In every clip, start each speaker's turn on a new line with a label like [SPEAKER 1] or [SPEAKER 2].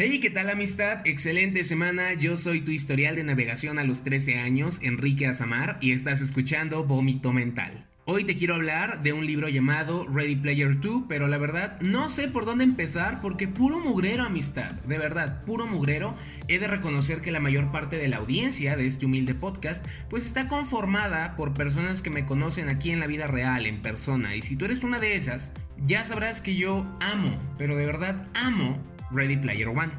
[SPEAKER 1] Hey, ¿qué tal amistad? Excelente semana, yo soy tu historial de navegación a los 13 años, Enrique Azamar, y estás escuchando Vómito Mental. Hoy te quiero hablar de un libro llamado Ready Player 2, pero la verdad no sé por dónde empezar porque puro mugrero amistad, de verdad, puro mugrero. He de reconocer que la mayor parte de la audiencia de este humilde podcast pues está conformada por personas que me conocen aquí en la vida real, en persona, y si tú eres una de esas, ya sabrás que yo amo, pero de verdad amo Ready Player One.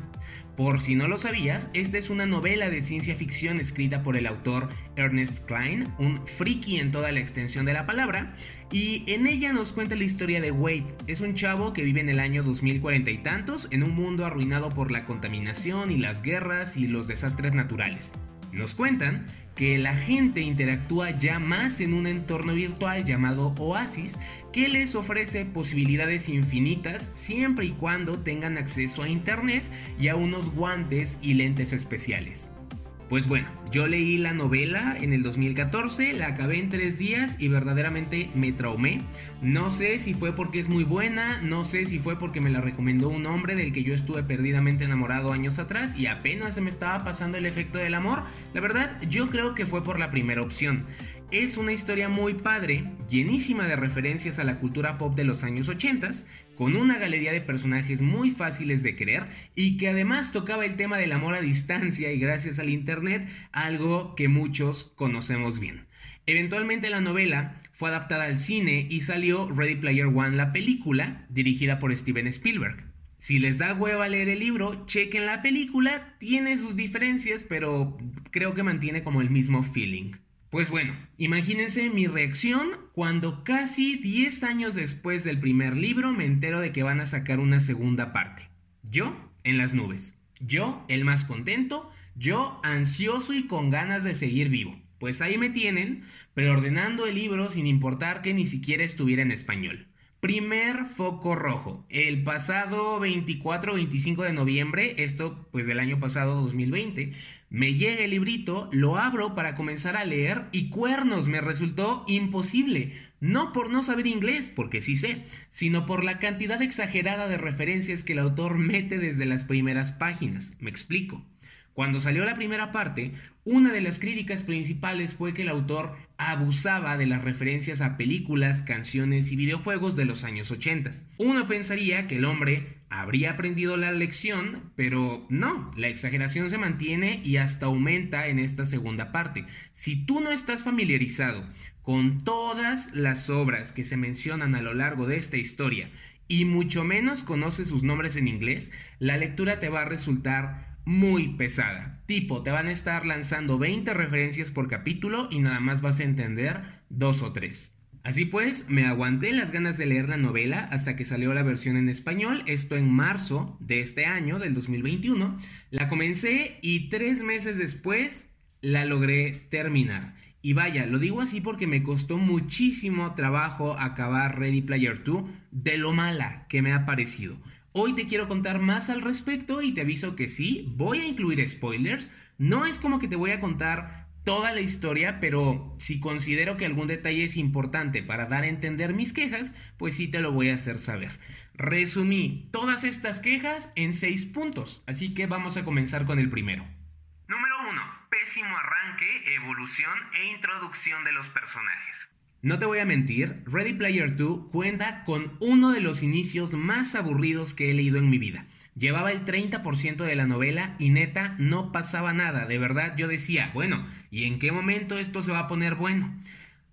[SPEAKER 1] Por si no lo sabías, esta es una novela de ciencia ficción escrita por el autor Ernest Klein, un friki en toda la extensión de la palabra, y en ella nos cuenta la historia de Wade. Es un chavo que vive en el año 2040 y tantos en un mundo arruinado por la contaminación y las guerras y los desastres naturales. Nos cuentan que la gente interactúa ya más en un entorno virtual llamado Oasis que les ofrece posibilidades infinitas siempre y cuando tengan acceso a internet y a unos guantes y lentes especiales. Pues bueno, yo leí la novela en el 2014, la acabé en tres días y verdaderamente me traumé. No sé si fue porque es muy buena, no sé si fue porque me la recomendó un hombre del que yo estuve perdidamente enamorado años atrás y apenas se me estaba pasando el efecto del amor. La verdad, yo creo que fue por la primera opción. Es una historia muy padre, llenísima de referencias a la cultura pop de los años 80, con una galería de personajes muy fáciles de creer y que además tocaba el tema del amor a distancia y gracias al internet, algo que muchos conocemos bien. Eventualmente la novela fue adaptada al cine y salió Ready Player One, la película, dirigida por Steven Spielberg. Si les da hueva leer el libro, chequen la película, tiene sus diferencias, pero creo que mantiene como el mismo feeling. Pues bueno, imagínense mi reacción cuando casi 10 años después del primer libro me entero de que van a sacar una segunda parte. Yo en las nubes. Yo el más contento. Yo ansioso y con ganas de seguir vivo. Pues ahí me tienen, preordenando el libro sin importar que ni siquiera estuviera en español. Primer foco rojo. El pasado 24-25 de noviembre, esto pues del año pasado 2020, me llega el librito, lo abro para comenzar a leer y cuernos me resultó imposible. No por no saber inglés, porque sí sé, sino por la cantidad exagerada de referencias que el autor mete desde las primeras páginas. Me explico. Cuando salió la primera parte, una de las críticas principales fue que el autor abusaba de las referencias a películas, canciones y videojuegos de los años 80. Uno pensaría que el hombre habría aprendido la lección, pero no, la exageración se mantiene y hasta aumenta en esta segunda parte. Si tú no estás familiarizado con todas las obras que se mencionan a lo largo de esta historia y mucho menos conoces sus nombres en inglés, la lectura te va a resultar muy pesada. Tipo, te van a estar lanzando 20 referencias por capítulo y nada más vas a entender dos o tres. Así pues, me aguanté las ganas de leer la novela hasta que salió la versión en español, esto en marzo de este año, del 2021. La comencé y tres meses después la logré terminar. Y vaya, lo digo así porque me costó muchísimo trabajo acabar Ready Player 2 de lo mala que me ha parecido. Hoy te quiero contar más al respecto y te aviso que sí, voy a incluir spoilers. No es como que te voy a contar toda la historia, pero si considero que algún detalle es importante para dar a entender mis quejas, pues sí te lo voy a hacer saber. Resumí todas estas quejas en seis puntos, así que vamos a comenzar con el primero. Número 1. Pésimo arranque, evolución e introducción de los personajes. No te voy a mentir, Ready Player 2 cuenta con uno de los inicios más aburridos que he leído en mi vida. Llevaba el 30% de la novela y neta no pasaba nada. De verdad yo decía, bueno, ¿y en qué momento esto se va a poner bueno?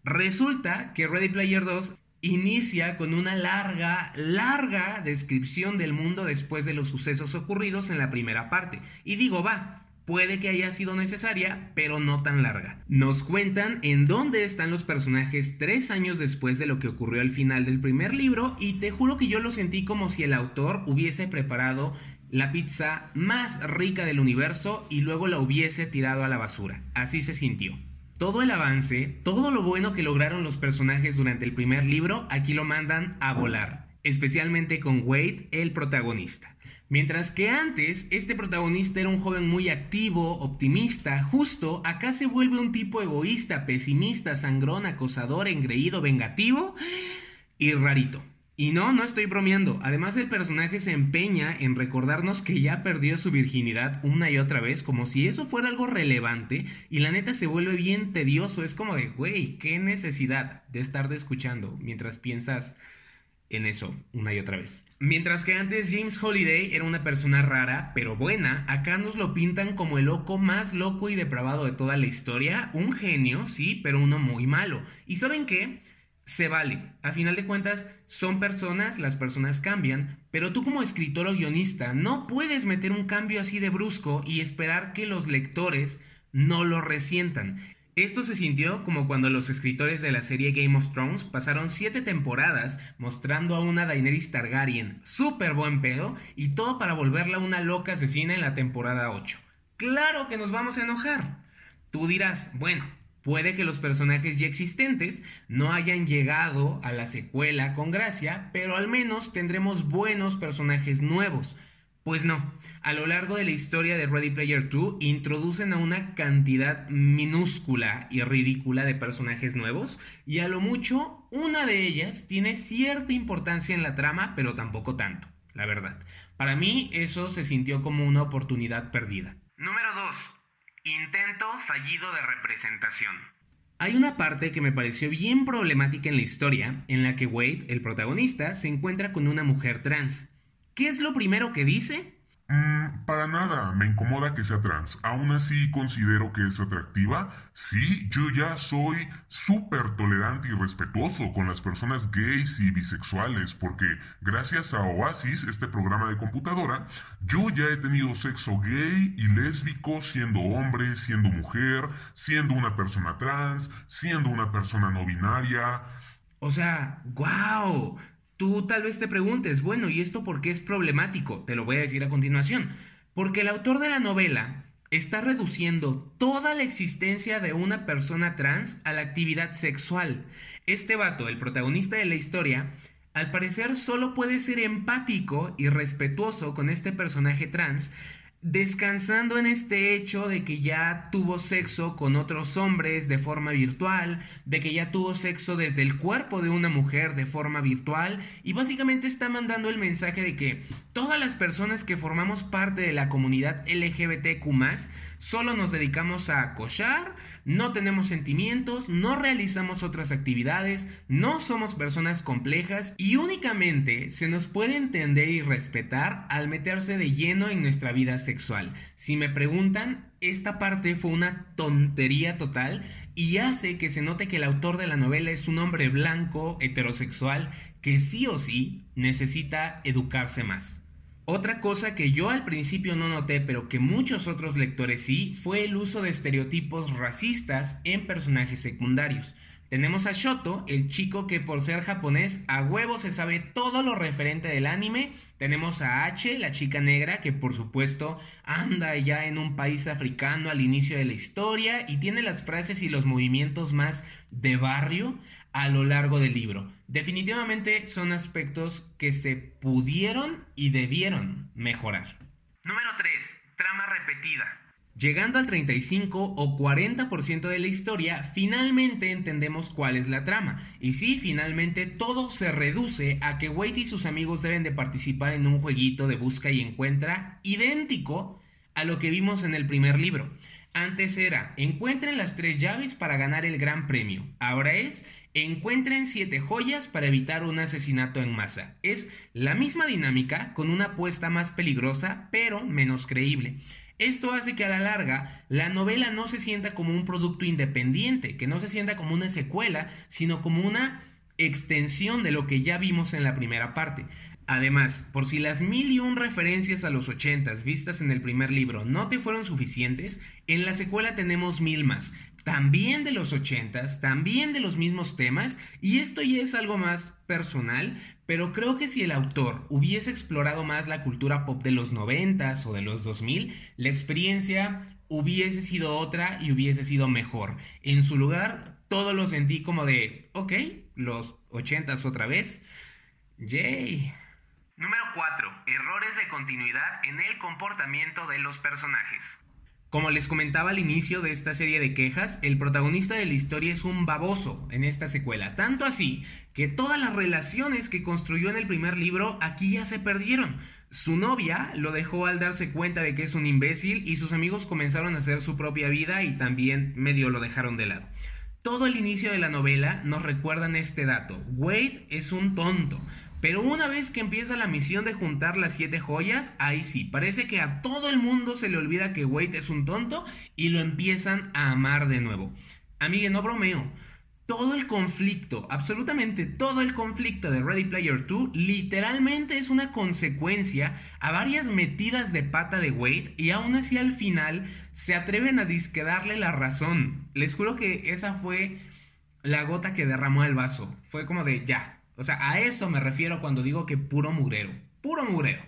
[SPEAKER 1] Resulta que Ready Player 2 inicia con una larga, larga descripción del mundo después de los sucesos ocurridos en la primera parte. Y digo, va, puede que haya sido necesaria, pero no tan larga. Nos cuentan en dónde están los personajes tres años después de lo que ocurrió al final del primer libro y te juro que yo lo sentí como si el autor hubiese preparado la pizza más rica del universo y luego la hubiese tirado a la basura. Así se sintió. Todo el avance, todo lo bueno que lograron los personajes durante el primer libro, aquí lo mandan a volar, especialmente con Wade, el protagonista. Mientras que antes este protagonista era un joven muy activo, optimista, justo, acá se vuelve un tipo egoísta, pesimista, sangrón, acosador, engreído, vengativo y rarito. Y no, no estoy bromeando. Además el personaje se empeña en recordarnos que ya perdió su virginidad una y otra vez, como si eso fuera algo relevante, y la neta se vuelve bien tedioso. Es como de, güey, qué necesidad de estar escuchando mientras piensas en eso una y otra vez. Mientras que antes James Holiday era una persona rara, pero buena, acá nos lo pintan como el loco más loco y depravado de toda la historia, un genio, sí, pero uno muy malo. ¿Y saben qué? se vale. A final de cuentas, son personas, las personas cambian, pero tú como escritor o guionista no puedes meter un cambio así de brusco y esperar que los lectores no lo resientan. Esto se sintió como cuando los escritores de la serie Game of Thrones pasaron siete temporadas mostrando a una Daenerys Targaryen súper buen pedo y todo para volverla una loca asesina en la temporada 8. Claro que nos vamos a enojar. Tú dirás, bueno, Puede que los personajes ya existentes no hayan llegado a la secuela con gracia, pero al menos tendremos buenos personajes nuevos. Pues no, a lo largo de la historia de Ready Player 2 introducen a una cantidad minúscula y ridícula de personajes nuevos y a lo mucho una de ellas tiene cierta importancia en la trama, pero tampoco tanto, la verdad. Para mí eso se sintió como una oportunidad perdida. Número 2. Intento fallido de representación. Hay una parte que me pareció bien problemática en la historia, en la que Wade, el protagonista, se encuentra con una mujer trans. ¿Qué es lo primero que dice?
[SPEAKER 2] Mm, para nada, me incomoda que sea trans. Aún así considero que es atractiva. Sí, yo ya soy súper tolerante y respetuoso con las personas gays y bisexuales, porque gracias a Oasis, este programa de computadora, yo ya he tenido sexo gay y lésbico siendo hombre, siendo mujer, siendo una persona trans, siendo una persona no binaria.
[SPEAKER 1] O sea, wow. Tú tal vez te preguntes, bueno, ¿y esto por qué es problemático? Te lo voy a decir a continuación. Porque el autor de la novela está reduciendo toda la existencia de una persona trans a la actividad sexual. Este vato, el protagonista de la historia, al parecer solo puede ser empático y respetuoso con este personaje trans descansando en este hecho de que ya tuvo sexo con otros hombres de forma virtual, de que ya tuvo sexo desde el cuerpo de una mujer de forma virtual y básicamente está mandando el mensaje de que todas las personas que formamos parte de la comunidad LGBTQ solo nos dedicamos a cochar, no tenemos sentimientos, no realizamos otras actividades, no somos personas complejas y únicamente se nos puede entender y respetar al meterse de lleno en nuestra vida sexual. Si me preguntan, esta parte fue una tontería total y hace que se note que el autor de la novela es un hombre blanco, heterosexual, que sí o sí necesita educarse más. Otra cosa que yo al principio no noté, pero que muchos otros lectores sí, fue el uso de estereotipos racistas en personajes secundarios. Tenemos a Shoto, el chico que por ser japonés a huevo se sabe todo lo referente del anime. Tenemos a H, la chica negra, que por supuesto anda ya en un país africano al inicio de la historia y tiene las frases y los movimientos más de barrio a lo largo del libro. Definitivamente son aspectos que se pudieron y debieron mejorar. Número 3. Trama repetida. Llegando al 35 o 40% de la historia, finalmente entendemos cuál es la trama. Y sí, finalmente todo se reduce a que Wade y sus amigos deben de participar en un jueguito de busca y encuentra idéntico a lo que vimos en el primer libro. Antes era, encuentren las tres llaves para ganar el gran premio. Ahora es, encuentren siete joyas para evitar un asesinato en masa. Es la misma dinámica con una apuesta más peligrosa, pero menos creíble. Esto hace que a la larga la novela no se sienta como un producto independiente, que no se sienta como una secuela, sino como una extensión de lo que ya vimos en la primera parte. Además, por si las mil y un referencias a los ochentas vistas en el primer libro no te fueron suficientes, en la secuela tenemos mil más, también de los ochentas, también de los mismos temas, y esto ya es algo más personal, pero creo que si el autor hubiese explorado más la cultura pop de los noventas o de los 2000, la experiencia hubiese sido otra y hubiese sido mejor. En su lugar, todo lo sentí como de, ok, los ochentas otra vez, yay. Número 4. Errores de continuidad en el comportamiento de los personajes. Como les comentaba al inicio de esta serie de quejas, el protagonista de la historia es un baboso en esta secuela, tanto así que todas las relaciones que construyó en el primer libro aquí ya se perdieron. Su novia lo dejó al darse cuenta de que es un imbécil y sus amigos comenzaron a hacer su propia vida y también medio lo dejaron de lado. Todo el inicio de la novela nos recuerdan este dato. Wade es un tonto. Pero una vez que empieza la misión de juntar las siete joyas, ahí sí, parece que a todo el mundo se le olvida que Wade es un tonto y lo empiezan a amar de nuevo. Amigue, no bromeo. Todo el conflicto, absolutamente todo el conflicto de Ready Player 2 literalmente es una consecuencia a varias metidas de pata de Wade y aún así al final se atreven a disquedarle la razón. Les juro que esa fue la gota que derramó el vaso. Fue como de ya, o sea, a eso me refiero cuando digo que puro mugrero. Puro mugrero.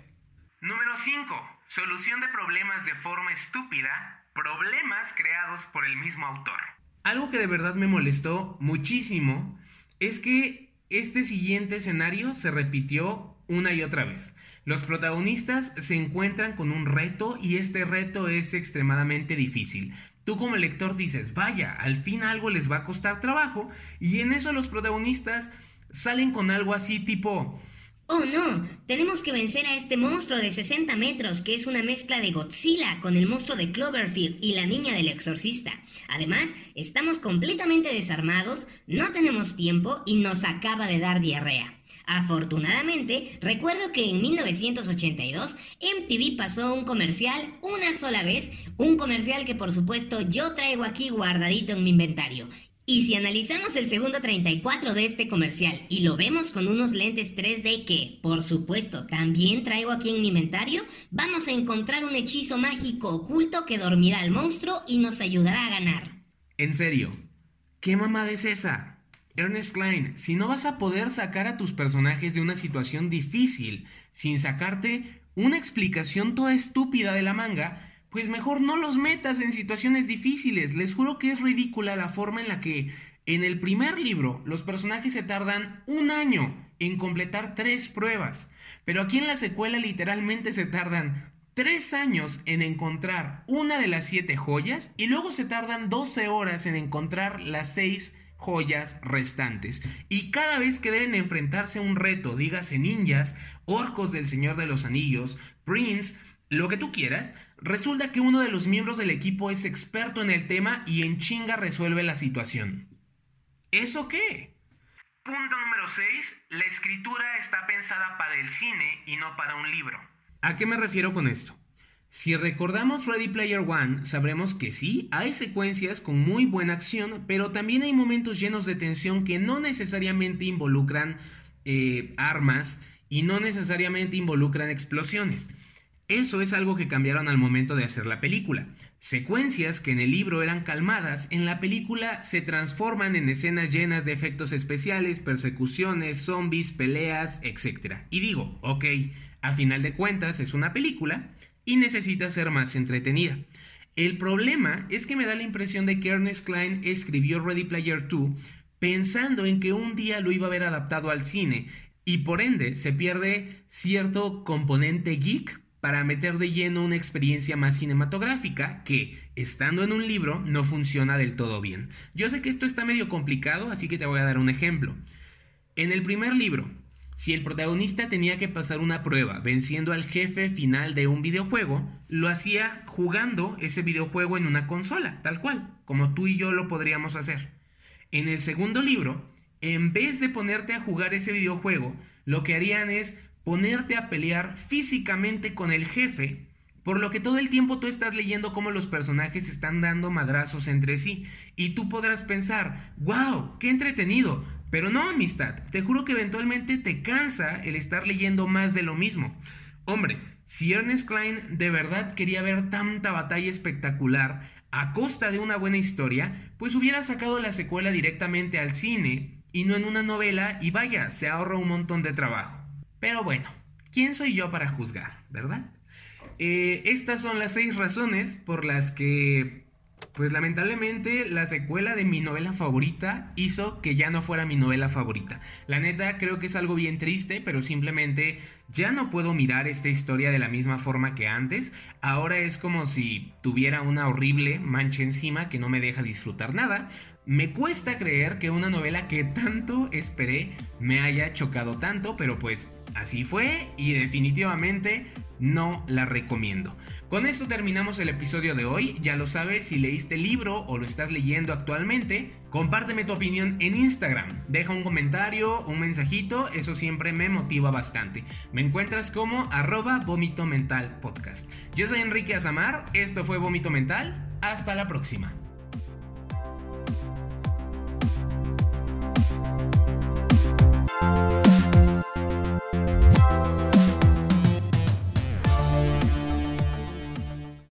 [SPEAKER 1] Número 5. Solución de problemas de forma estúpida. Problemas creados por el mismo autor. Algo que de verdad me molestó muchísimo es que este siguiente escenario se repitió una y otra vez. Los protagonistas se encuentran con un reto y este reto es extremadamente difícil. Tú como lector dices, vaya, al fin algo les va a costar trabajo y en eso los protagonistas salen con algo así tipo...
[SPEAKER 3] Oh no, tenemos que vencer a este monstruo de 60 metros que es una mezcla de Godzilla con el monstruo de Cloverfield y la niña del exorcista. Además, estamos completamente desarmados, no tenemos tiempo y nos acaba de dar diarrea. Afortunadamente, recuerdo que en 1982 MTV pasó un comercial una sola vez, un comercial que por supuesto yo traigo aquí guardadito en mi inventario, y si analizamos el segundo 34 de este comercial y lo vemos con unos lentes 3D que, por supuesto, también traigo aquí en mi inventario, vamos a encontrar un hechizo mágico oculto que dormirá al monstruo y nos ayudará a ganar.
[SPEAKER 1] En serio, ¿qué mamada es esa? Ernest Klein, si no vas a poder sacar a tus personajes de una situación difícil sin sacarte una explicación toda estúpida de la manga, pues mejor no los metas en situaciones difíciles. Les juro que es ridícula la forma en la que en el primer libro los personajes se tardan un año en completar tres pruebas, pero aquí en la secuela literalmente se tardan tres años en encontrar una de las siete joyas y luego se tardan 12 horas en encontrar las seis joyas restantes. Y cada vez que deben enfrentarse a un reto, dígase ninjas, orcos del Señor de los Anillos, Prince, lo que tú quieras, Resulta que uno de los miembros del equipo es experto en el tema y en chinga resuelve la situación. ¿Eso qué? Punto número 6. La escritura está pensada para el cine y no para un libro. ¿A qué me refiero con esto? Si recordamos Ready Player One, sabremos que sí, hay secuencias con muy buena acción, pero también hay momentos llenos de tensión que no necesariamente involucran eh, armas y no necesariamente involucran explosiones. Eso es algo que cambiaron al momento de hacer la película. Secuencias que en el libro eran calmadas, en la película se transforman en escenas llenas de efectos especiales, persecuciones, zombies, peleas, etc. Y digo, ok, a final de cuentas es una película y necesita ser más entretenida. El problema es que me da la impresión de que Ernest Klein escribió Ready Player 2 pensando en que un día lo iba a ver adaptado al cine y por ende se pierde cierto componente geek para meter de lleno una experiencia más cinematográfica que, estando en un libro, no funciona del todo bien. Yo sé que esto está medio complicado, así que te voy a dar un ejemplo. En el primer libro, si el protagonista tenía que pasar una prueba venciendo al jefe final de un videojuego, lo hacía jugando ese videojuego en una consola, tal cual, como tú y yo lo podríamos hacer. En el segundo libro, en vez de ponerte a jugar ese videojuego, lo que harían es ponerte a pelear físicamente con el jefe, por lo que todo el tiempo tú estás leyendo cómo los personajes están dando madrazos entre sí, y tú podrás pensar, wow, qué entretenido, pero no amistad, te juro que eventualmente te cansa el estar leyendo más de lo mismo. Hombre, si Ernest Klein de verdad quería ver tanta batalla espectacular a costa de una buena historia, pues hubiera sacado la secuela directamente al cine y no en una novela y vaya, se ahorra un montón de trabajo. Pero bueno, ¿quién soy yo para juzgar, verdad? Eh, estas son las seis razones por las que Pues lamentablemente la secuela de mi novela favorita hizo que ya no fuera mi novela favorita. La neta creo que es algo bien triste, pero simplemente ya no puedo mirar esta historia de la misma forma que antes. Ahora es como si tuviera una horrible mancha encima que no me deja disfrutar nada. Me cuesta creer que una novela que tanto esperé me haya chocado tanto, pero pues así fue y definitivamente no la recomiendo. Con esto terminamos el episodio de hoy. Ya lo sabes, si leíste el libro o lo estás leyendo actualmente, compárteme tu opinión en Instagram. Deja un comentario, un mensajito, eso siempre me motiva bastante. Me encuentras como arroba vómito mental podcast. Yo soy Enrique Azamar, esto fue Vómito Mental, hasta la próxima.